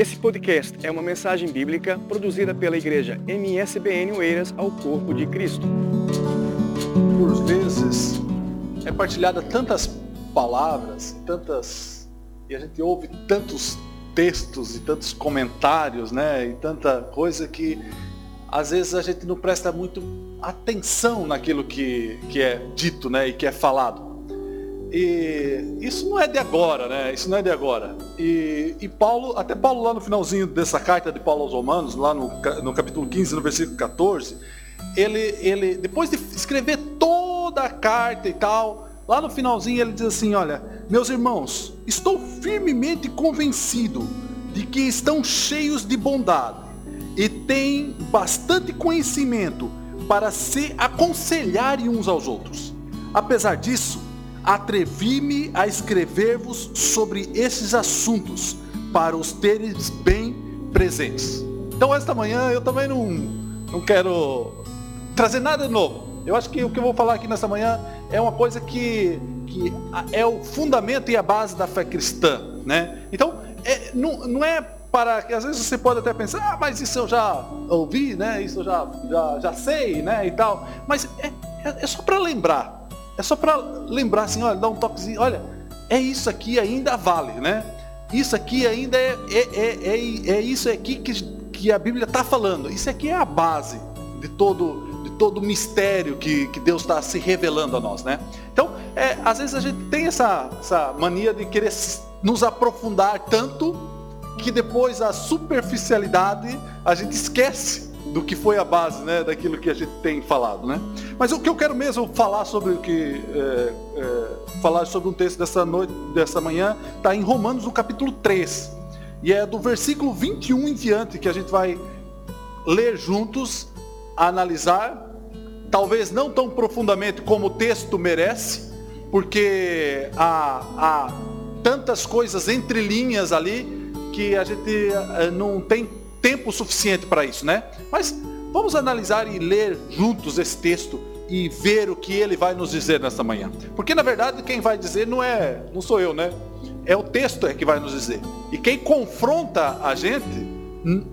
Esse podcast é uma mensagem bíblica produzida pela igreja MSBN Oeiras ao Corpo de Cristo. Por vezes é partilhada tantas palavras, tantas e a gente ouve tantos textos e tantos comentários, né, e tanta coisa que às vezes a gente não presta muito atenção naquilo que, que é dito, né, e que é falado. E isso não é de agora, né? Isso não é de agora. E, e Paulo, até Paulo lá no finalzinho dessa carta de Paulo aos Romanos, lá no, no capítulo 15, no versículo 14, ele, ele, depois de escrever toda a carta e tal, lá no finalzinho ele diz assim, olha, meus irmãos, estou firmemente convencido de que estão cheios de bondade e têm bastante conhecimento para se aconselharem uns aos outros. Apesar disso, atrevi-me a escrever-vos sobre esses assuntos, para os teres bem presentes. Então esta manhã eu também não, não quero trazer nada novo. Eu acho que o que eu vou falar aqui nesta manhã é uma coisa que, que é o fundamento e a base da fé cristã. Né? Então, é, não, não é para que às vezes você pode até pensar, ah, mas isso eu já ouvi, né? Isso eu já, já, já sei, né? E tal. Mas é, é, é só para lembrar é só para lembrar assim, olha, dar um toquezinho, olha, é isso aqui ainda vale, né? Isso aqui ainda é, é, é, é, é isso aqui que, que a Bíblia está falando. Isso aqui é a base de todo, de todo o mistério que, que Deus está se revelando a nós, né? Então, é, às vezes a gente tem essa, essa mania de querer nos aprofundar tanto que depois a superficialidade a gente esquece do que foi a base né, daquilo que a gente tem falado. Né? Mas o que eu quero mesmo falar sobre o que. É, é, falar sobre um texto dessa noite, dessa manhã, está em Romanos no capítulo 3. E é do versículo 21 em diante que a gente vai ler juntos, analisar, talvez não tão profundamente como o texto merece, porque há, há tantas coisas entre linhas ali que a gente é, não tem tempo suficiente para isso, né? Mas vamos analisar e ler juntos esse texto e ver o que ele vai nos dizer nesta manhã. Porque na verdade quem vai dizer não é, não sou eu, né? É o texto é que vai nos dizer. E quem confronta a gente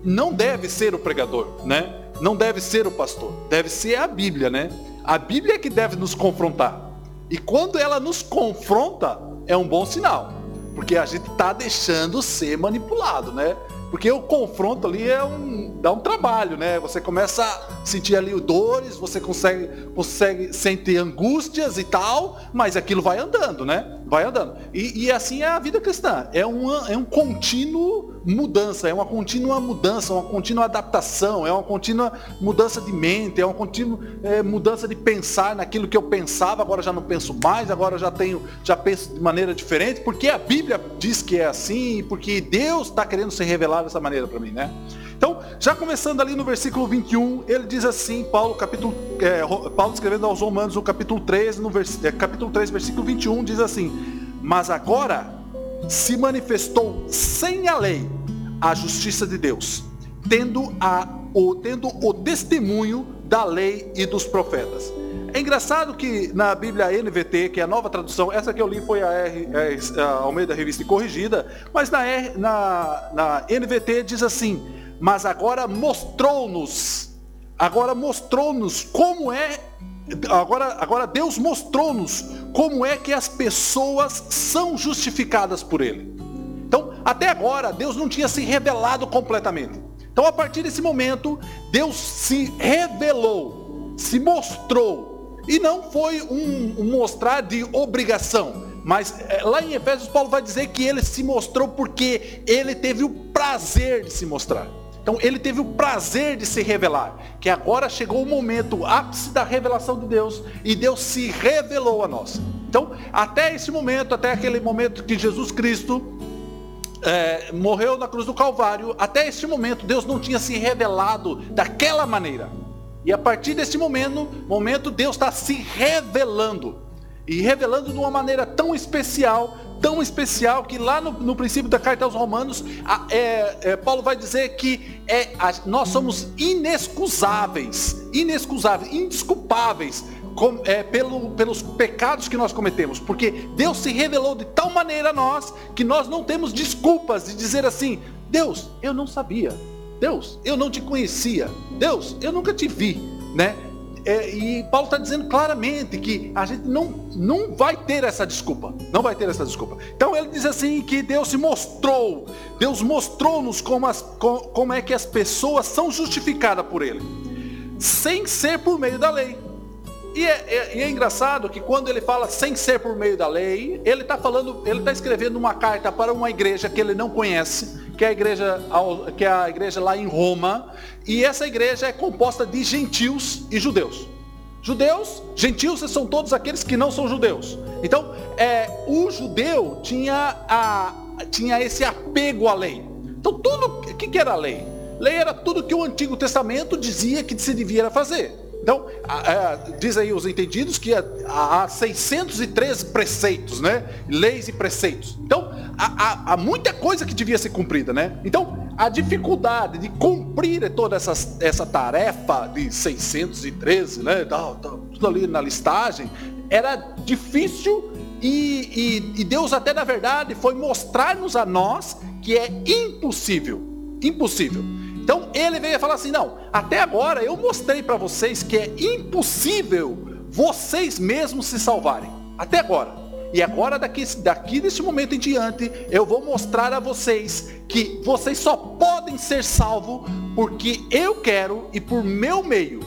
não deve ser o pregador, né? Não deve ser o pastor, deve ser a Bíblia, né? A Bíblia é que deve nos confrontar. E quando ela nos confronta, é um bom sinal, porque a gente está deixando ser manipulado, né? Porque o confronto ali é um, dá um trabalho, né? Você começa a sentir ali dores, você consegue, consegue sentir angústias e tal, mas aquilo vai andando, né? Vai andando. E, e assim é a vida cristã. É, uma, é um contínuo mudança, é uma contínua mudança, uma contínua adaptação, é uma contínua mudança de mente, é uma contínua é, mudança de pensar naquilo que eu pensava, agora já não penso mais, agora já tenho, já penso de maneira diferente, porque a Bíblia diz que é assim, porque Deus está querendo se revelar dessa maneira para mim, né? Então, já começando ali no versículo 21, ele diz assim, Paulo, capítulo, é, Paulo escrevendo aos Romanos, no capítulo 3, no vers, é, capítulo 3, versículo 21, diz assim, mas agora se manifestou sem a lei a justiça de Deus, tendo, a, o, tendo o testemunho da lei e dos profetas. É engraçado que na Bíblia NVT, que é a nova tradução, essa que eu li foi a, R, a Almeida Revista Corrigida, mas na, R, na, na NVT diz assim, mas agora mostrou-nos, agora mostrou-nos como é, agora, agora Deus mostrou-nos como é que as pessoas são justificadas por Ele. Então, até agora, Deus não tinha se revelado completamente. Então, a partir desse momento, Deus se revelou, se mostrou. E não foi um, um mostrar de obrigação. Mas é, lá em Efésios, Paulo vai dizer que ele se mostrou porque ele teve o prazer de se mostrar. Então ele teve o prazer de se revelar, que agora chegou o momento, o ápice da revelação de Deus, e Deus se revelou a nós. Então, até esse momento, até aquele momento que Jesus Cristo é, morreu na cruz do Calvário, até este momento Deus não tinha se revelado daquela maneira. E a partir desse momento, momento Deus está se revelando. E revelando de uma maneira tão especial, tão especial, que lá no, no princípio da carta aos Romanos, a, é, é, Paulo vai dizer que é, a, nós somos inexcusáveis, inexcusáveis, indesculpáveis com, é, pelo, pelos pecados que nós cometemos, porque Deus se revelou de tal maneira a nós que nós não temos desculpas de dizer assim, Deus, eu não sabia. Deus, eu não te conhecia. Deus, eu nunca te vi, né? É, e Paulo está dizendo claramente que a gente não, não vai ter essa desculpa. Não vai ter essa desculpa. Então ele diz assim que Deus se mostrou. Deus mostrou-nos como, como é que as pessoas são justificadas por ele. Sem ser por meio da lei. E é, é, é, engraçado que quando ele fala sem ser por meio da lei, ele está falando, ele está escrevendo uma carta para uma igreja que ele não conhece, que é a igreja, que é a igreja lá em Roma, e essa igreja é composta de gentios e judeus. Judeus, gentios são todos aqueles que não são judeus. Então, é, o judeu tinha, a, tinha esse apego à lei. Então, tudo, o que, que era a lei? Lei era tudo que o Antigo Testamento dizia que se devia fazer. Então, diz aí os entendidos que há, 603 preceitos, né? Leis e preceitos. Então, há, há, muita coisa que devia ser cumprida, né? Então, a dificuldade de cumprir toda essa, essa tarefa de 613, né? Tá, tá, tudo ali na listagem, era difícil e, e, e Deus até na verdade foi mostrar-nos a nós que é impossível. Impossível. Então ele veio falar assim: não, até agora eu mostrei para vocês que é impossível vocês mesmos se salvarem. Até agora. E agora, daqui, daqui deste momento em diante, eu vou mostrar a vocês que vocês só podem ser salvos porque eu quero e por meu meio.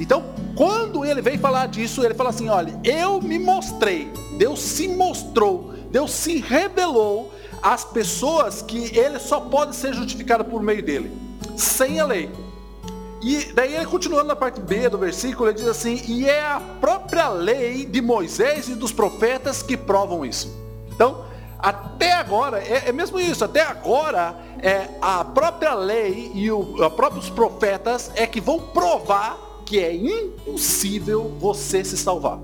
Então, quando ele veio falar disso, ele fala assim: olha, eu me mostrei, Deus se mostrou, Deus se revelou às pessoas que ele só pode ser justificado por meio dele sem a lei. E daí ele continuando na parte B do versículo, ele diz assim: "E é a própria lei de Moisés e dos profetas que provam isso". Então, até agora, é, é mesmo isso, até agora, é a própria lei e os próprios profetas é que vão provar que é impossível você se salvar.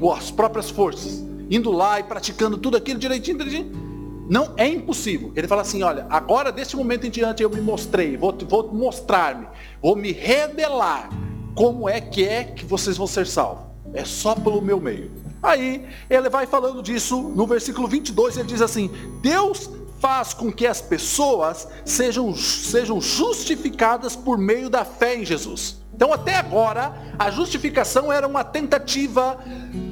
Com as próprias forças, indo lá e praticando tudo aquilo direitinho, direitinho não é impossível. Ele fala assim: olha, agora deste momento em diante eu me mostrei, vou, vou mostrar-me, vou me revelar como é que é que vocês vão ser salvos. É só pelo meu meio. Aí ele vai falando disso no versículo 22, ele diz assim: Deus faz com que as pessoas sejam, sejam justificadas por meio da fé em Jesus. Então, até agora, a justificação era uma tentativa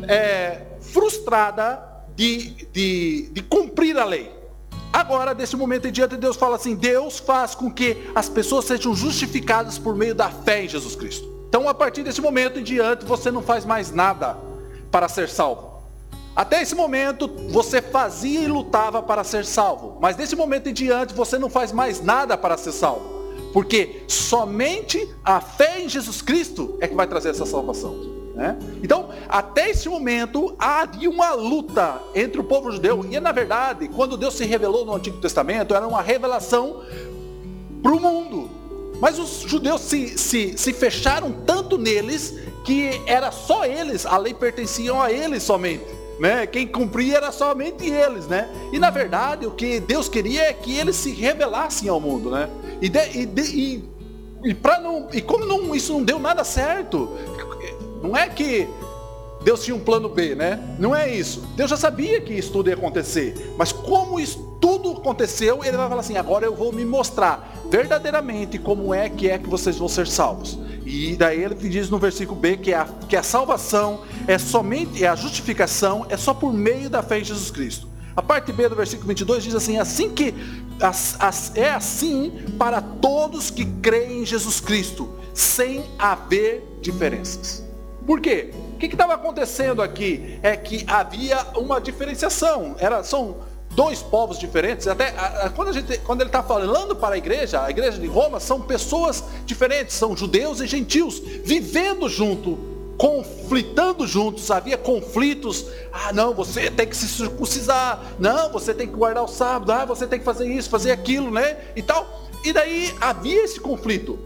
é, frustrada de, de, de cumprir a lei. Agora, desse momento em diante, Deus fala assim: Deus faz com que as pessoas sejam justificadas por meio da fé em Jesus Cristo. Então, a partir desse momento em diante, você não faz mais nada para ser salvo. Até esse momento, você fazia e lutava para ser salvo. Mas desse momento em diante, você não faz mais nada para ser salvo. Porque somente a fé em Jesus Cristo é que vai trazer essa salvação. Né? Então, até esse momento, havia uma luta entre o povo judeu. E, na verdade, quando Deus se revelou no Antigo Testamento, era uma revelação para o mundo. Mas os judeus se, se, se fecharam tanto neles que era só eles, a lei pertencia a eles somente. Né? Quem cumpria era somente eles, né? E na verdade o que Deus queria é que eles se revelassem ao mundo, né? E, de, e, de, e, e, não, e como não, isso não deu nada certo, não é que Deus tinha um plano B, né? Não é isso. Deus já sabia que isso tudo ia acontecer. Mas como isso tudo aconteceu, ele vai falar assim: agora eu vou me mostrar verdadeiramente como é que é que vocês vão ser salvos. E daí ele diz no versículo B que a, que a salvação é somente, é a justificação é só por meio da fé em Jesus Cristo. A parte B do versículo 22 diz assim: assim que as, as, é assim para todos que creem em Jesus Cristo, sem haver diferenças. Por quê? O que estava acontecendo aqui é que havia uma diferenciação. Era, são dois povos diferentes. Até a, a, quando, a gente, quando ele está falando para a igreja, a igreja de Roma, são pessoas diferentes, são judeus e gentios, vivendo junto, conflitando juntos. Havia conflitos. Ah, não, você tem que se circuncisar. Não, você tem que guardar o sábado. Ah, você tem que fazer isso, fazer aquilo, né? E tal. E daí havia esse conflito.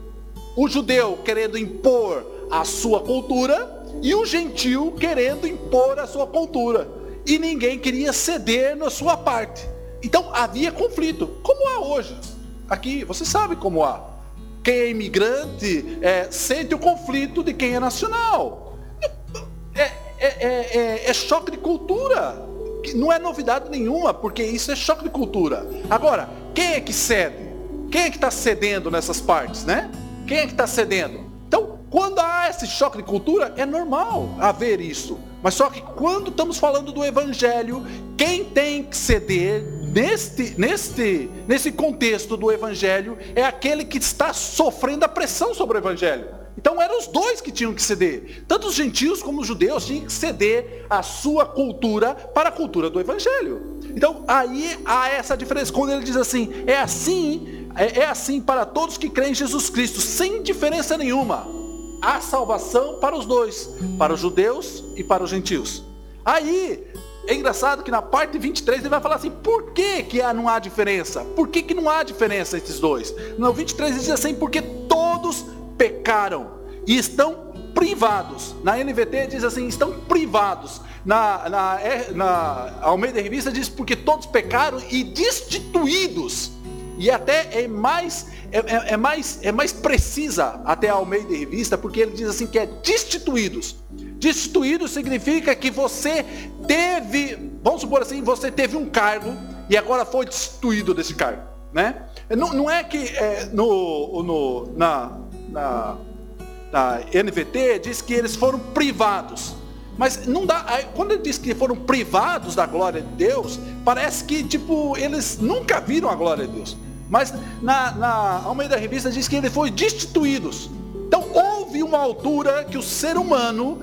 O judeu querendo impor a sua cultura e o gentil querendo impor a sua cultura. E ninguém queria ceder na sua parte. Então havia conflito, como há hoje. Aqui, você sabe como há. Quem é imigrante é, sente o conflito de quem é nacional. É, é, é, é, é choque de cultura. Não é novidade nenhuma, porque isso é choque de cultura. Agora, quem é que cede? Quem é que está cedendo nessas partes, né? Quem é que está cedendo? Quando há esse choque de cultura, é normal haver isso. Mas só que quando estamos falando do evangelho, quem tem que ceder neste, neste, nesse contexto do evangelho é aquele que está sofrendo a pressão sobre o evangelho. Então eram os dois que tinham que ceder. Tanto os gentios como os judeus tinham que ceder a sua cultura para a cultura do evangelho. Então aí há essa diferença. Quando ele diz assim, é assim, é, é assim para todos que creem em Jesus Cristo, sem diferença nenhuma. Há salvação para os dois, para os judeus e para os gentios. Aí é engraçado que na parte 23 ele vai falar assim, por que, que não há diferença? Por que, que não há diferença entre os dois? No 23 ele diz assim, porque todos pecaram e estão privados. Na NVT diz assim, estão privados. Na, na, na Almeida Revista diz porque todos pecaram e destituídos. E até é mais, é, é, é, mais, é mais precisa até a Almeida Revista, porque ele diz assim que é destituídos. Destituídos significa que você teve, vamos supor assim, você teve um cargo e agora foi destituído desse cargo. Né? Não, não é que é, no, no, na, na, na NVT diz que eles foram privados. Mas não dá. Quando ele diz que foram privados da glória de Deus, parece que tipo eles nunca viram a glória de Deus. Mas na, na Almeida Revista diz que eles foram destituídos. Então houve uma altura que o ser humano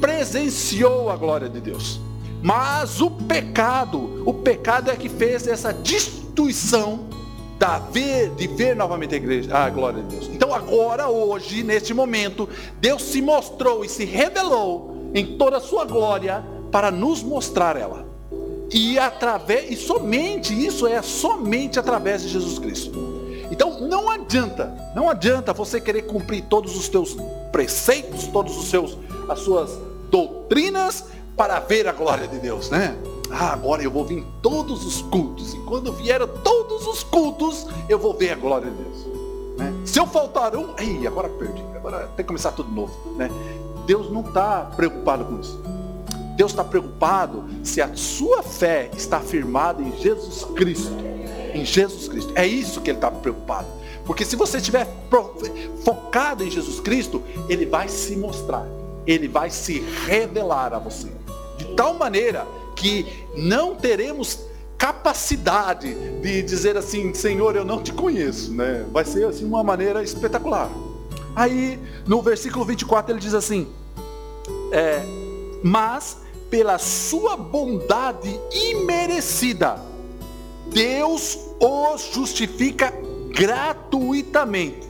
presenciou a glória de Deus. Mas o pecado, o pecado é que fez essa destituição da ver, de ver novamente a igreja, a glória de Deus. Então agora, hoje, neste momento, Deus se mostrou e se revelou em toda a sua glória para nos mostrar ela. E através, e somente isso é somente através de Jesus Cristo. Então não adianta, não adianta você querer cumprir todos os teus preceitos, todos os seus as suas doutrinas para ver a glória de Deus, né? Ah, agora eu vou vir todos os cultos. E quando vieram todos os cultos, eu vou ver a glória de Deus. Né? Se eu faltar um, ei, agora perdi. Agora tem que começar tudo novo. Né? Deus não está preocupado com isso. Deus está preocupado se a sua fé está firmada em Jesus Cristo. Em Jesus Cristo. É isso que ele está preocupado. Porque se você estiver focado em Jesus Cristo, ele vai se mostrar. Ele vai se revelar a você. De tal maneira que não teremos capacidade de dizer assim, Senhor, eu não te conheço, né? Vai ser assim uma maneira espetacular. Aí, no versículo 24, ele diz assim: é, Mas pela sua bondade imerecida, Deus os justifica gratuitamente,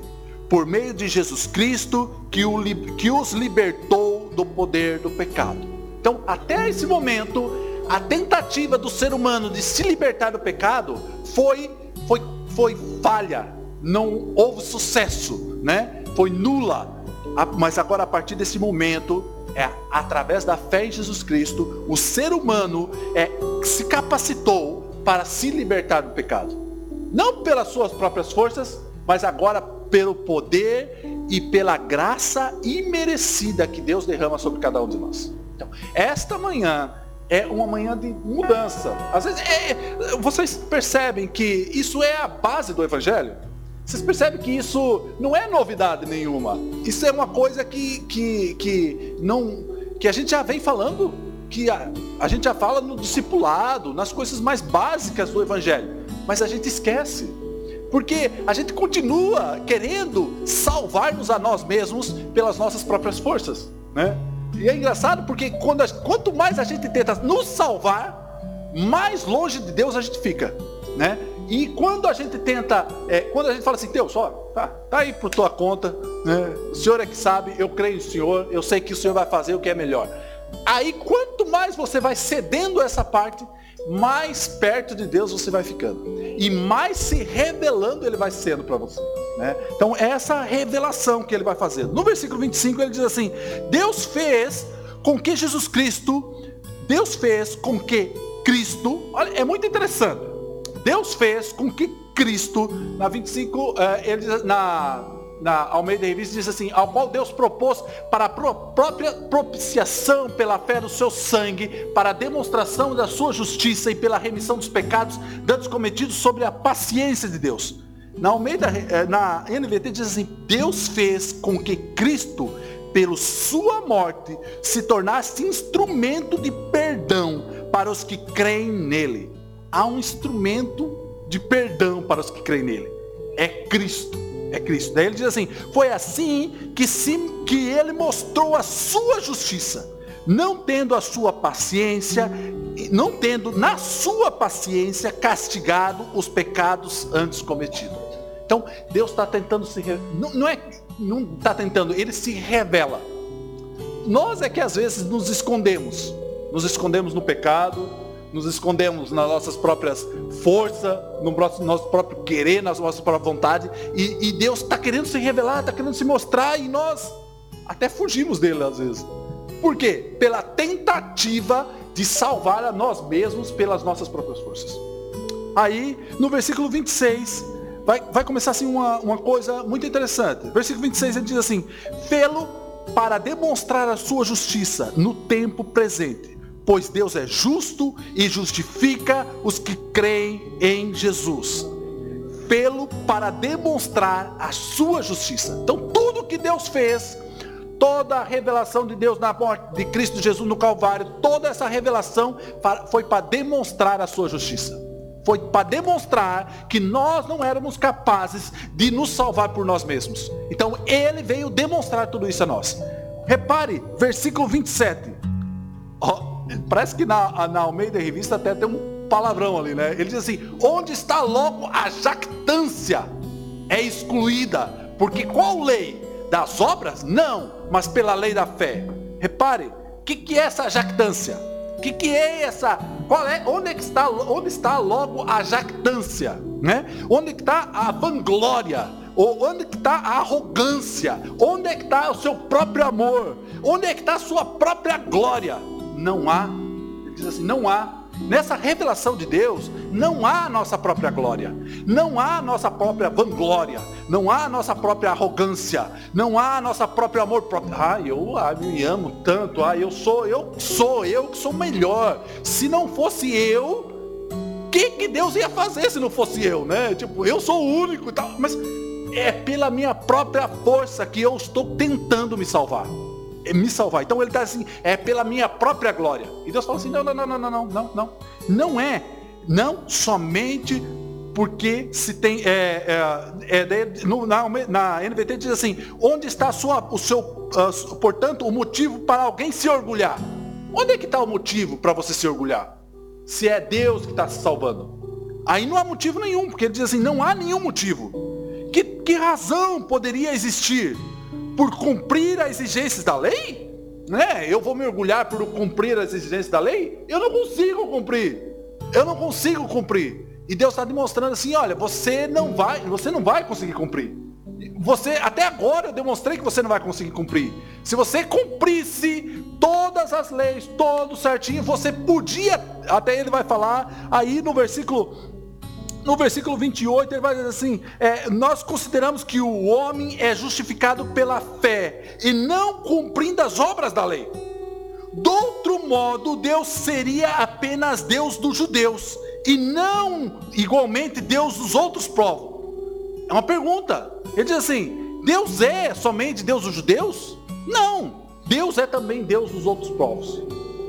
por meio de Jesus Cristo, que, o, que os libertou do poder do pecado. Então, até esse momento, a tentativa do ser humano de se libertar do pecado foi, foi, foi falha, não houve sucesso, né? foi nula. Mas agora, a partir desse momento, é através da fé em Jesus Cristo, o ser humano é, se capacitou para se libertar do pecado. Não pelas suas próprias forças, mas agora pelo poder e pela graça imerecida que Deus derrama sobre cada um de nós. Então, esta manhã é uma manhã de mudança. Às vezes, é, é, vocês percebem que isso é a base do Evangelho? Vocês percebem que isso não é novidade nenhuma. Isso é uma coisa que, que, que, não, que a gente já vem falando, que a, a gente já fala no discipulado, nas coisas mais básicas do Evangelho. Mas a gente esquece. Porque a gente continua querendo salvar-nos a nós mesmos pelas nossas próprias forças. Né? E é engraçado porque quando a, quanto mais a gente tenta nos salvar, mais longe de Deus a gente fica, né? E quando a gente tenta, é, quando a gente fala assim, Deus, ó, tá, tá aí por tua conta, né? O Senhor é que sabe, eu creio no Senhor, eu sei que o Senhor vai fazer o que é melhor. Aí quanto mais você vai cedendo essa parte, mais perto de Deus você vai ficando. E mais se revelando ele vai sendo para você. Né? Então, essa revelação que ele vai fazer. No versículo 25 ele diz assim: Deus fez com que Jesus Cristo, Deus fez com que Cristo, olha, é muito interessante. Deus fez com que Cristo, na 25, eh, ele na na Almeida Revista diz assim, ao qual Deus propôs para a própria propiciação pela fé do seu sangue, para a demonstração da sua justiça e pela remissão dos pecados danos cometidos sobre a paciência de Deus. Na Almeida, eh, na NVT diz assim: Deus fez com que Cristo, pela sua morte, se tornasse instrumento de perdão para os que creem nele. Há um instrumento de perdão para os que creem nele. É Cristo. É Cristo. Daí ele diz assim: Foi assim que, se, que ele mostrou a sua justiça não tendo a sua paciência, não tendo na sua paciência castigado os pecados antes cometidos. Então, Deus está tentando se não, não é não está tentando, ele se revela. Nós é que às vezes nos escondemos, nos escondemos no pecado, nos escondemos nas nossas próprias forças, no nosso próprio querer, na nossa própria vontade, e, e Deus está querendo se revelar, está querendo se mostrar, e nós até fugimos dele às vezes. Por quê? Pela tentativa de salvar a nós mesmos pelas nossas próprias forças. Aí, no versículo 26, vai, vai começar assim uma, uma coisa muito interessante. Versículo 26 ele diz assim: Fê-lo para demonstrar a sua justiça no tempo presente, pois Deus é justo e justifica os que creem em Jesus. Fê-lo para demonstrar a sua justiça. Então, tudo que Deus fez toda a revelação de Deus na morte de Cristo Jesus no Calvário, toda essa revelação foi para demonstrar a sua justiça. Foi para demonstrar que nós não éramos capazes de nos salvar por nós mesmos. Então ele veio demonstrar tudo isso a nós. Repare, versículo 27. Oh, parece que na, na Almeida Revista até tem um palavrão ali, né? Ele diz assim: onde está logo a jactância? É excluída. Porque qual lei? Das obras? Não, mas pela lei da fé. Repare, o que, que é essa jactância? O que, que é essa? Qual é? Onde é que está? Onde está logo a jactância? Né? Onde está a vanglória? Ou onde que está a arrogância? Onde é que está o seu próprio amor? Onde é que está a sua própria glória? Não há. Ele diz assim, não há Nessa revelação de Deus, não há nossa própria glória, não há nossa própria vanglória, não há nossa própria arrogância, não há nossa próprio amor próprio. Ah, eu ah, me amo tanto, ah, eu sou, eu sou, eu que sou melhor. Se não fosse eu, o que, que Deus ia fazer se não fosse eu, né? Tipo, eu sou o único e tal, mas é pela minha própria força que eu estou tentando me salvar. Me salvar. Então ele está assim, é pela minha própria glória. E Deus fala assim: não, não, não, não, não, não, não, não. É. Não somente porque se tem. É, é, é, no, na, na NVT diz assim: onde está sua, o seu, uh, portanto, o motivo para alguém se orgulhar? Onde é que está o motivo para você se orgulhar? Se é Deus que está se salvando. Aí não há motivo nenhum, porque ele diz assim: não há nenhum motivo. Que, que razão poderia existir por cumprir as exigências da lei? Né? Eu vou mergulhar por cumprir as exigências da lei? Eu não consigo cumprir. Eu não consigo cumprir. E Deus está demonstrando assim, olha, você não vai, você não vai conseguir cumprir. Você, até agora eu demonstrei que você não vai conseguir cumprir. Se você cumprisse todas as leis, todo certinho, você podia, até ele vai falar aí no versículo no versículo 28 ele vai dizer assim: é, Nós consideramos que o homem é justificado pela fé e não cumprindo as obras da lei. Do outro modo, Deus seria apenas Deus dos judeus e não igualmente Deus dos outros povos. É uma pergunta. Ele diz assim: Deus é somente Deus dos judeus? Não. Deus é também Deus dos outros povos.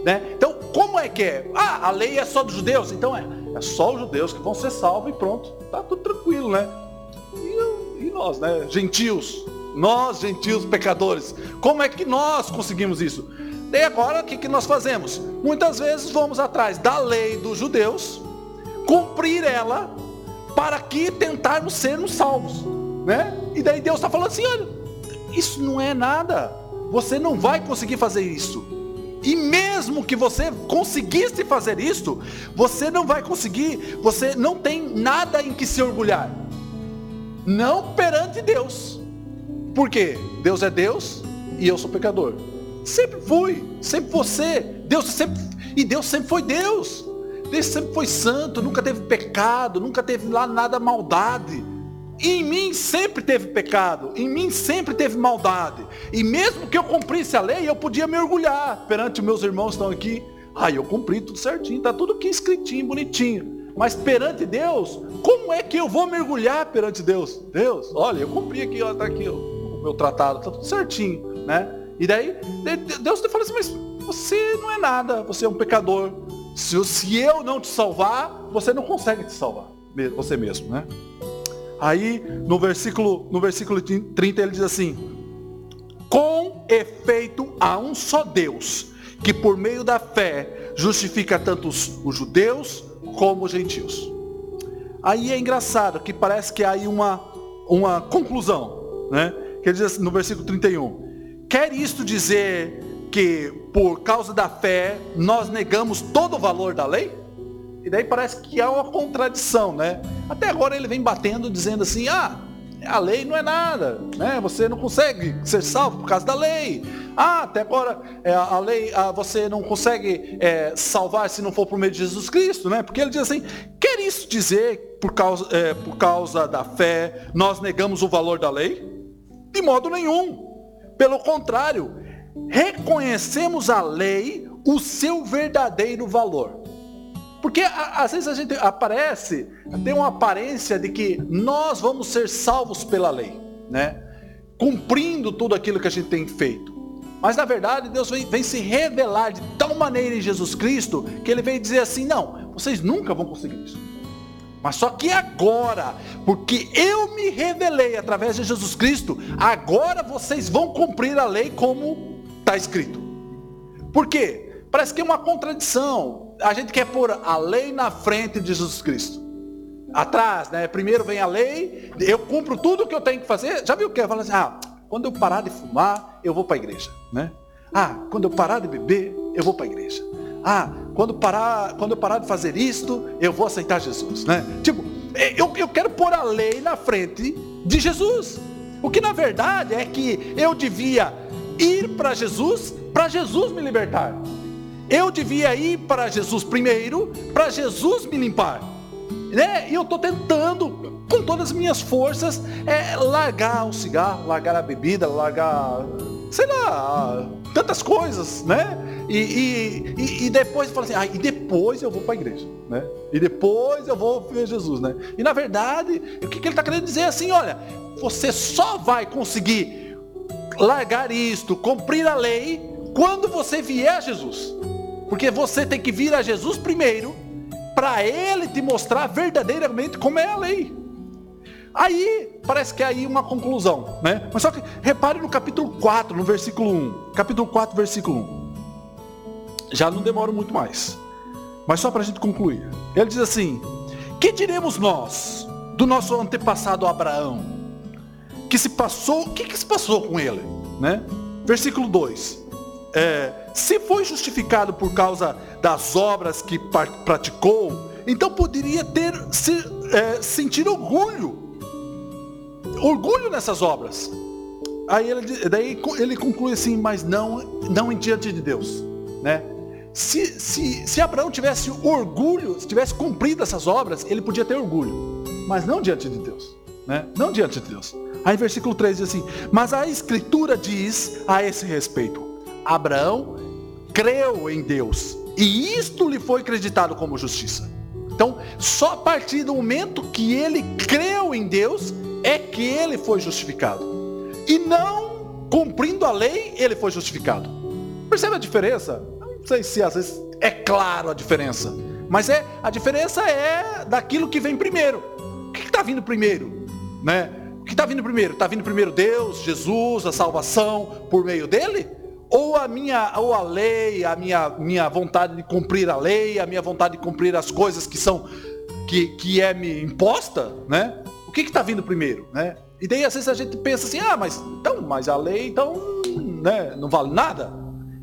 Né? Então, como é que é? Ah, a lei é só dos judeus? Então é. É só os judeus que vão ser salvos e pronto. Tá tudo tranquilo, né? E, e nós, né? Gentios. Nós, gentios pecadores. Como é que nós conseguimos isso? E agora, o que, que nós fazemos? Muitas vezes vamos atrás da lei dos judeus, cumprir ela, para que tentarmos sermos salvos. Né? E daí Deus está falando assim: olha, isso não é nada. Você não vai conseguir fazer isso. E mesmo que você conseguisse fazer isso, você não vai conseguir, você não tem nada em que se orgulhar. Não perante Deus. Por quê? Deus é Deus e eu sou pecador. Sempre fui, sempre você. Deus sempre e Deus sempre foi Deus. Deus sempre foi santo, nunca teve pecado, nunca teve lá nada maldade. Em mim sempre teve pecado, em mim sempre teve maldade. E mesmo que eu cumprisse a lei, eu podia me orgulhar perante meus irmãos que estão aqui. Ah, eu cumpri tudo certinho, está tudo aqui escritinho, bonitinho. Mas perante Deus, como é que eu vou mergulhar perante Deus? Deus, olha, eu cumpri aqui, ó, tá aqui ó, o meu tratado, tá tudo certinho, né? E daí Deus te fala assim, mas você não é nada, você é um pecador. Se eu não te salvar, você não consegue te salvar, você mesmo, né? Aí no versículo, no versículo 30 ele diz assim: Com efeito há um só Deus, que por meio da fé justifica tanto os, os judeus como os gentios. Aí é engraçado que parece que há aí uma, uma conclusão, né? Que ele diz assim, no versículo 31. Quer isto dizer que por causa da fé nós negamos todo o valor da lei? E daí parece que há uma contradição, né? Até agora ele vem batendo, dizendo assim, ah, a lei não é nada, né? Você não consegue ser salvo por causa da lei. Ah, até agora é, a lei, ah, você não consegue é, salvar se não for por meio de Jesus Cristo, né? Porque ele diz assim, quer isso dizer por causa, é, por causa da fé nós negamos o valor da lei? De modo nenhum. Pelo contrário, reconhecemos a lei o seu verdadeiro valor. Porque às vezes a gente aparece, tem uma aparência de que nós vamos ser salvos pela lei, né? Cumprindo tudo aquilo que a gente tem feito. Mas na verdade Deus vem, vem, se revelar de tal maneira em Jesus Cristo que Ele vem dizer assim: não, vocês nunca vão conseguir isso. Mas só que agora, porque eu me revelei através de Jesus Cristo, agora vocês vão cumprir a lei como está escrito. Por quê? Parece que é uma contradição a gente quer pôr a lei na frente de Jesus Cristo. Atrás, né? Primeiro vem a lei, eu cumpro tudo que eu tenho que fazer. Já viu o que? Fala assim, ah, quando eu parar de fumar, eu vou para a igreja, né? Ah, quando eu parar de beber, eu vou para a igreja. Ah, quando, parar, quando eu parar de fazer isto, eu vou aceitar Jesus, né? Tipo, eu, eu quero pôr a lei na frente de Jesus. O que na verdade é que eu devia ir para Jesus, para Jesus me libertar. Eu devia ir para Jesus primeiro, para Jesus me limpar. Né? E eu estou tentando, com todas as minhas forças, é, largar o cigarro, largar a bebida, largar, sei lá, tantas coisas, né? E, e, e, depois fala assim, ah, e depois eu vou para a igreja, né? E depois eu vou ver Jesus, né? E na verdade, o que, que ele está querendo dizer é assim, olha, você só vai conseguir largar isto, cumprir a lei, quando você vier a Jesus. Porque você tem que vir a Jesus primeiro, para Ele te mostrar verdadeiramente como é a lei. Aí, parece que é aí uma conclusão, né? Mas só que repare no capítulo 4, no versículo 1. Capítulo 4, versículo 1. Já não demoro muito mais. Mas só para a gente concluir. Ele diz assim: Que diremos nós do nosso antepassado Abraão? Que se passou, o que, que se passou com ele? Né? Versículo 2 é, se foi justificado por causa das obras que praticou, então poderia ter se, é, sentir orgulho, orgulho nessas obras. Aí ele, daí ele conclui assim, mas não, não em diante de Deus, né? Se, se, se Abraão tivesse orgulho, se tivesse cumprido essas obras, ele podia ter orgulho, mas não diante de Deus, né? Não diante de Deus. Aí versículo 3 diz assim: Mas a Escritura diz a esse respeito: Abraão creu em Deus e isto lhe foi acreditado como justiça. Então, só a partir do momento que ele creu em Deus é que ele foi justificado. E não cumprindo a lei, ele foi justificado. Percebe a diferença? Não sei se às vezes é claro a diferença, mas é a diferença é daquilo que vem primeiro. O que está vindo primeiro, né? O que está vindo primeiro? Está vindo primeiro Deus, Jesus, a salvação por meio dele? Ou a minha ou a lei, a minha, minha vontade de cumprir a lei, a minha vontade de cumprir as coisas que são que, que é me imposta, né? O que está vindo primeiro, né? E daí às vezes a gente pensa assim, ah, mas então, mas a lei então, né, não vale nada.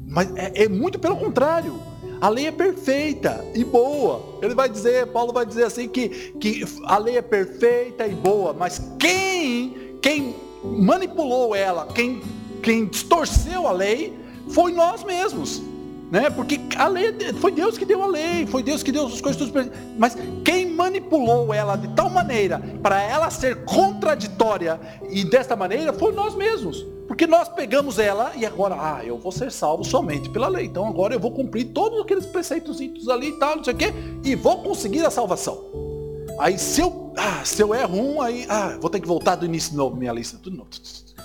Mas é, é muito pelo contrário. A lei é perfeita e boa. Ele vai dizer, Paulo vai dizer assim que, que a lei é perfeita e boa, mas quem quem manipulou ela, quem quem distorceu a lei foi nós mesmos. Né? Porque a lei foi Deus que deu a lei, foi Deus que deu as coisas. Mas quem manipulou ela de tal maneira para ela ser contraditória e desta maneira foi nós mesmos. Porque nós pegamos ela e agora, ah, eu vou ser salvo somente pela lei. Então agora eu vou cumprir todos aqueles preceitos ali e tal, não sei o quê, e vou conseguir a salvação. Aí se eu, ah, se eu erro um, aí, ah, vou ter que voltar do início de novo, minha lista, tudo novo.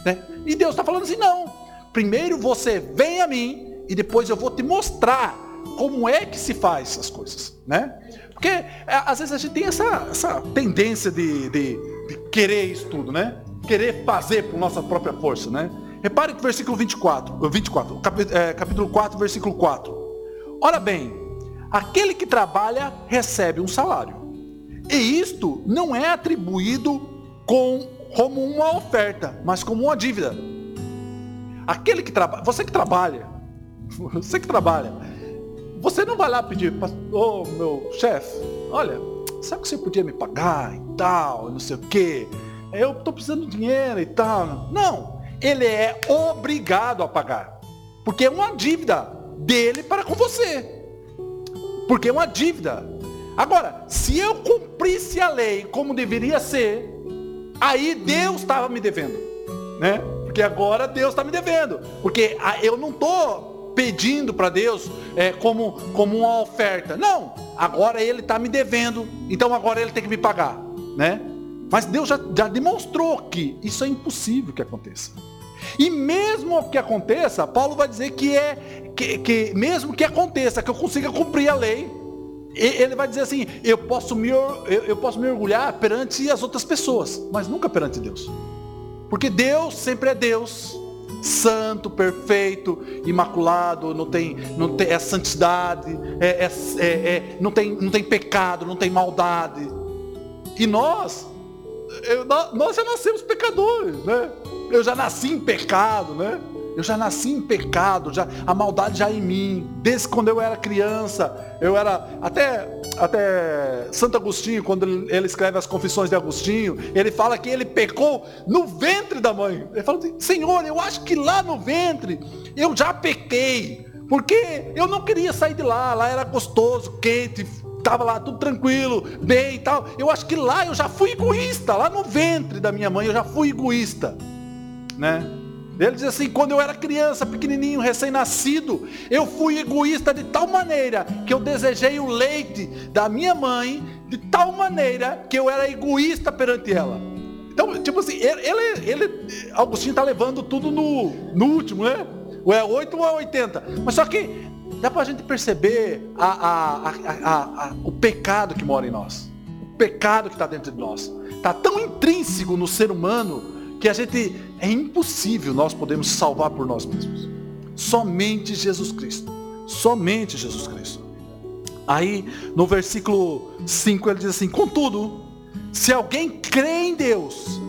Né? E Deus está falando assim, não. Primeiro você vem a mim e depois eu vou te mostrar como é que se faz as coisas, né? Porque é, às vezes a gente tem essa, essa tendência de, de, de querer isso tudo, né? Querer fazer por nossa própria força, né? Repare que o versículo 24, 24 capítulo 4, versículo 4. Ora bem, aquele que trabalha recebe um salário. E isto não é atribuído com, como uma oferta, mas como uma dívida. Aquele que trabalha, você que trabalha, você que trabalha, você não vai lá pedir, ô oh, meu chefe, olha, sabe que você podia me pagar e tal, não sei o quê. Eu estou precisando de dinheiro e tal. Não, ele é obrigado a pagar. Porque é uma dívida dele para com você. Porque é uma dívida. Agora, se eu cumprisse a lei como deveria ser, aí Deus estava me devendo, né? Porque agora Deus está me devendo. Porque eu não estou pedindo para Deus é, como, como uma oferta. Não, agora ele está me devendo, então agora ele tem que me pagar. Né? Mas Deus já, já demonstrou que isso é impossível que aconteça. E mesmo que aconteça, Paulo vai dizer que é que, que mesmo que aconteça, que eu consiga cumprir a lei, ele vai dizer assim, eu posso, me, eu, eu posso me orgulhar perante as outras pessoas, mas nunca perante Deus. Porque Deus sempre é Deus, santo, perfeito, imaculado, não tem, não tem é santidade, é, é, é, é, não, tem, não tem pecado, não tem maldade. E nós, eu, nós já nascemos pecadores, né? Eu já nasci em pecado, né? Eu já nasci em pecado, já, a maldade já é em mim. Desde quando eu era criança, eu era até até Santo Agostinho, quando ele escreve as confissões de Agostinho, ele fala que ele pecou no ventre da mãe. Ele fala assim, Senhor, eu acho que lá no ventre eu já pequei, porque eu não queria sair de lá, lá era gostoso, quente, estava lá tudo tranquilo, bem e tal. Eu acho que lá eu já fui egoísta, lá no ventre da minha mãe eu já fui egoísta, né? Ele diz assim: quando eu era criança, pequenininho, recém-nascido, eu fui egoísta de tal maneira que eu desejei o leite da minha mãe, de tal maneira que eu era egoísta perante ela. Então, tipo assim, ele, ele, ele Agostinho está levando tudo no, no último, né? Ou é 8 ou é 80. Mas só que dá para a gente perceber a, a, a, o pecado que mora em nós. O pecado que está dentro de nós. Está tão intrínseco no ser humano que a gente é impossível nós podemos salvar por nós mesmos. Somente Jesus Cristo. Somente Jesus Cristo. Aí no versículo 5 ele diz assim: "Contudo, se alguém crê em Deus,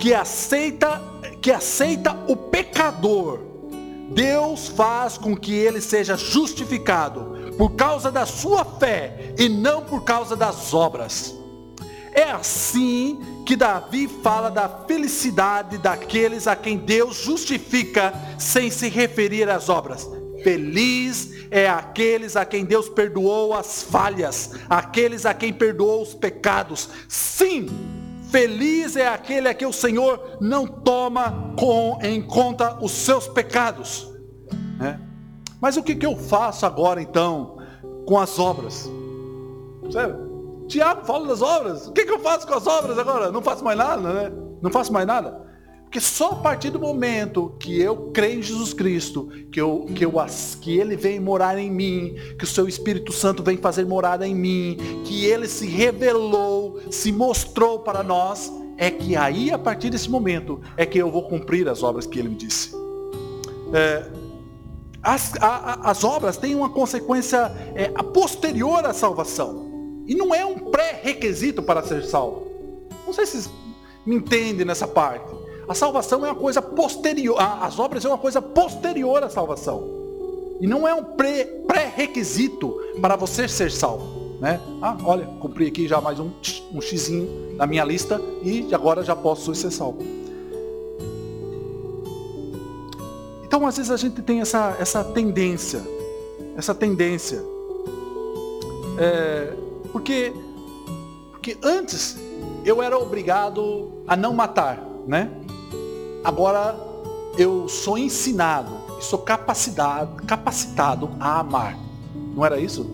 que aceita que aceita o pecador, Deus faz com que ele seja justificado por causa da sua fé e não por causa das obras. É assim que Davi fala da felicidade daqueles a quem Deus justifica sem se referir às obras. Feliz é aqueles a quem Deus perdoou as falhas, aqueles a quem perdoou os pecados. Sim, feliz é aquele a quem o Senhor não toma com, em conta os seus pecados. Né? Mas o que, que eu faço agora então com as obras? Sério? Tiago fala das obras. O que, que eu faço com as obras agora? Não faço mais nada, né? Não faço mais nada. Porque só a partir do momento que eu creio em Jesus Cristo, que, eu, que, eu, que Ele vem morar em mim, que o Seu Espírito Santo vem fazer morada em mim, que Ele se revelou, se mostrou para nós, é que aí, a partir desse momento, é que eu vou cumprir as obras que Ele me disse. É, as, a, as obras têm uma consequência é, posterior à salvação. E não é um pré-requisito para ser salvo. Não sei se vocês me entendem nessa parte. A salvação é uma coisa posterior, as obras é uma coisa posterior à salvação. E não é um pré-requisito para você ser salvo. Né? Ah, olha, cumpri aqui já mais um, um xizinho na minha lista e agora já posso ser salvo. Então às vezes a gente tem essa, essa tendência, essa tendência. É, porque que antes eu era obrigado a não matar, né? Agora eu sou ensinado, sou capacitado, capacitado a amar. Não era isso?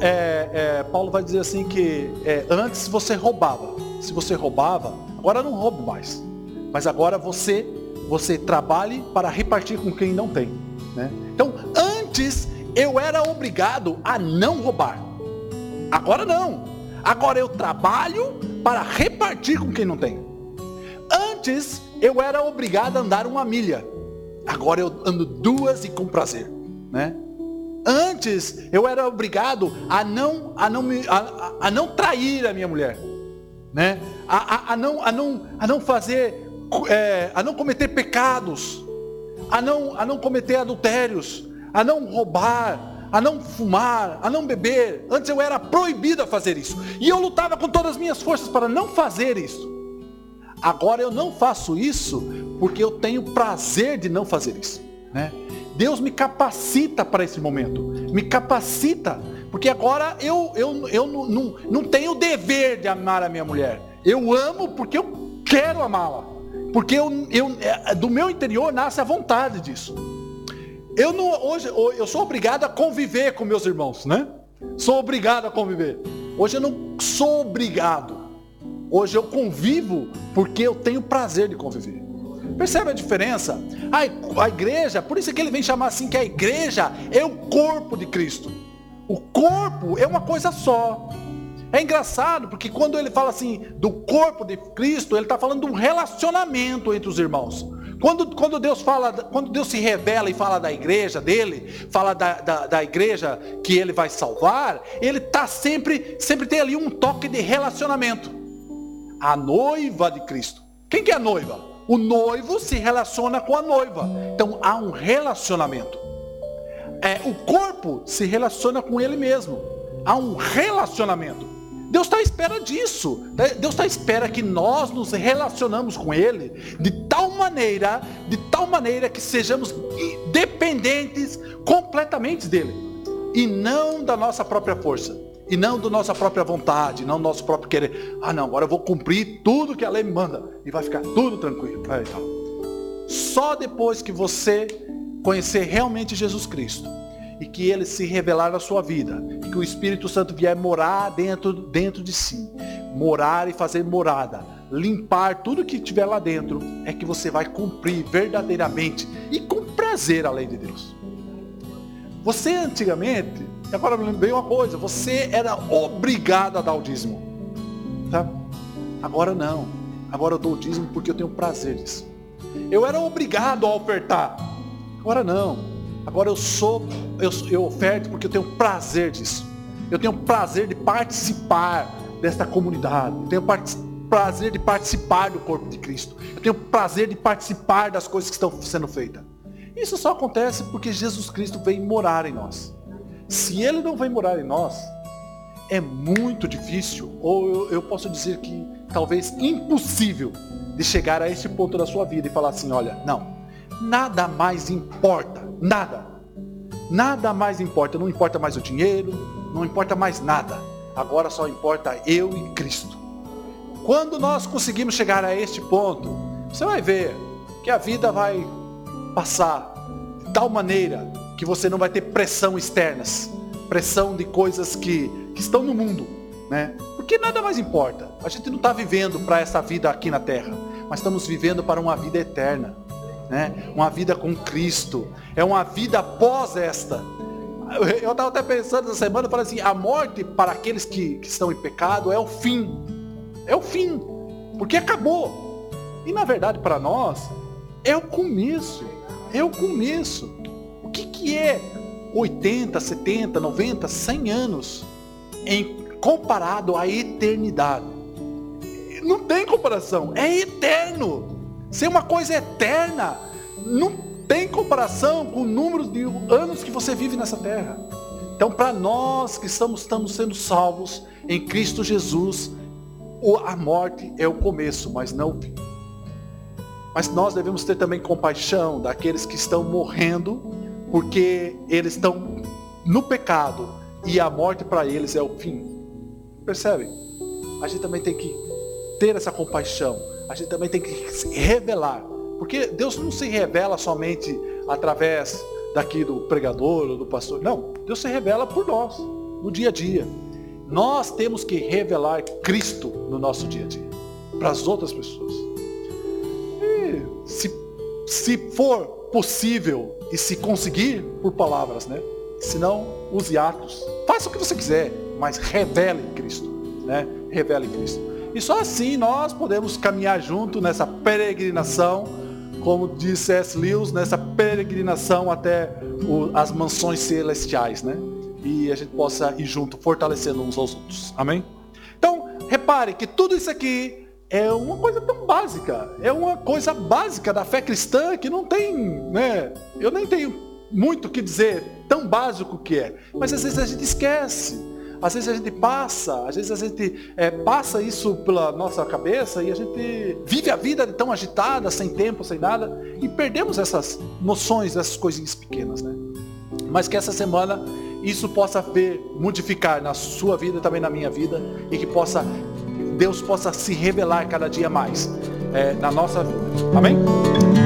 É, é, Paulo vai dizer assim que é, antes você roubava. Se você roubava, agora não roubo mais. Mas agora você você trabalhe para repartir com quem não tem. Né? Então, antes eu era obrigado a não roubar. Agora não. Agora eu trabalho para repartir com quem não tem. Antes eu era obrigado a andar uma milha. Agora eu ando duas e com prazer, né? Antes eu era obrigado a não a não me, a, a não trair a minha mulher, né? A, a, a não a não a não fazer é, a não cometer pecados, a não a não cometer adultérios, a não roubar, a não fumar, a não beber. Antes eu era proibido a fazer isso. E eu lutava com todas as minhas forças para não fazer isso. Agora eu não faço isso porque eu tenho prazer de não fazer isso. Né? Deus me capacita para esse momento. Me capacita. Porque agora eu, eu, eu não, não, não tenho o dever de amar a minha mulher. Eu amo porque eu quero amá-la. Porque eu, eu, é, do meu interior nasce a vontade disso. Eu não, hoje eu sou obrigado a conviver com meus irmãos, né? Sou obrigado a conviver. Hoje eu não sou obrigado. Hoje eu convivo porque eu tenho prazer de conviver. Percebe a diferença? A, a igreja, por isso que ele vem chamar assim que a igreja é o corpo de Cristo. O corpo é uma coisa só. É engraçado porque quando ele fala assim do corpo de Cristo, ele está falando de um relacionamento entre os irmãos. Quando, quando Deus fala, quando Deus se revela e fala da igreja dele, fala da, da, da igreja que ele vai salvar, ele está sempre, sempre tem ali um toque de relacionamento. A noiva de Cristo. Quem que é a noiva? O noivo se relaciona com a noiva. Então há um relacionamento. É, o corpo se relaciona com ele mesmo. Há um relacionamento. Deus está à espera disso. Deus está à espera que nós nos relacionamos com Ele de tal maneira, de tal maneira que sejamos dependentes completamente dele e não da nossa própria força e não da nossa própria vontade, não do nosso próprio querer. Ah, não, agora eu vou cumprir tudo que a lei me manda e vai ficar tudo tranquilo. Aí, Só depois que você conhecer realmente Jesus Cristo e que ele se revelar na sua vida, e que o Espírito Santo vier morar dentro, dentro de si, morar e fazer morada, limpar tudo que tiver lá dentro, é que você vai cumprir verdadeiramente e com prazer a lei de Deus. Você antigamente, agora me lembrei uma coisa, você era obrigado a dar o dízimo. Tá? Agora não. Agora eu dou o dízimo porque eu tenho prazer disso. Eu era obrigado a ofertar. Agora não. Agora eu sou, eu, eu oferto porque eu tenho prazer disso. Eu tenho prazer de participar desta comunidade. Eu tenho prazer de participar do corpo de Cristo. Eu tenho prazer de participar das coisas que estão sendo feitas. Isso só acontece porque Jesus Cristo vem morar em nós. Se Ele não vem morar em nós, é muito difícil, ou eu, eu posso dizer que talvez impossível, de chegar a esse ponto da sua vida e falar assim, olha, não, nada mais importa Nada. Nada mais importa. Não importa mais o dinheiro, não importa mais nada. Agora só importa eu e Cristo. Quando nós conseguimos chegar a este ponto, você vai ver que a vida vai passar de tal maneira que você não vai ter pressão externas, pressão de coisas que, que estão no mundo, né? Porque nada mais importa. A gente não está vivendo para essa vida aqui na terra, mas estamos vivendo para uma vida eterna né? Uma vida com Cristo. É uma vida após esta. Eu estava até pensando essa semana, falei assim, a morte para aqueles que, que estão em pecado é o fim. É o fim. Porque acabou. E na verdade para nós é o começo. É o começo. O que, que é 80, 70, 90, 100 anos em comparado à eternidade? Não tem comparação. É eterno. Ser uma coisa eterna não tem comparação com o número de anos que você vive nessa terra. Então, para nós que estamos, estamos sendo salvos em Cristo Jesus, a morte é o começo, mas não o fim. Mas nós devemos ter também compaixão daqueles que estão morrendo, porque eles estão no pecado e a morte para eles é o fim. Percebe? a gente também tem que ter essa compaixão, a gente também tem que se revelar. Porque Deus não se revela somente através daqui do pregador ou do pastor. Não, Deus se revela por nós, no dia a dia. Nós temos que revelar Cristo no nosso dia a dia, para as outras pessoas. E se, se for possível e se conseguir, por palavras, né? Se não, use atos. Faça o que você quiser, mas revele Cristo, né? Revele Cristo. E só assim nós podemos caminhar junto nessa peregrinação, como disse S. Lewis, nessa peregrinação até o, as mansões celestiais, né? E a gente possa ir junto, fortalecendo uns aos outros. Amém? Então, repare que tudo isso aqui é uma coisa tão básica, é uma coisa básica da fé cristã que não tem, né? Eu nem tenho muito o que dizer, tão básico que é, mas às vezes a gente esquece, às vezes a gente passa, às vezes a gente é, passa isso pela nossa cabeça e a gente vive a vida tão agitada, sem tempo, sem nada, e perdemos essas noções, essas coisinhas pequenas, né? Mas que essa semana isso possa ver, modificar na sua vida também na minha vida e que possa Deus possa se revelar cada dia mais é, na nossa vida. Amém?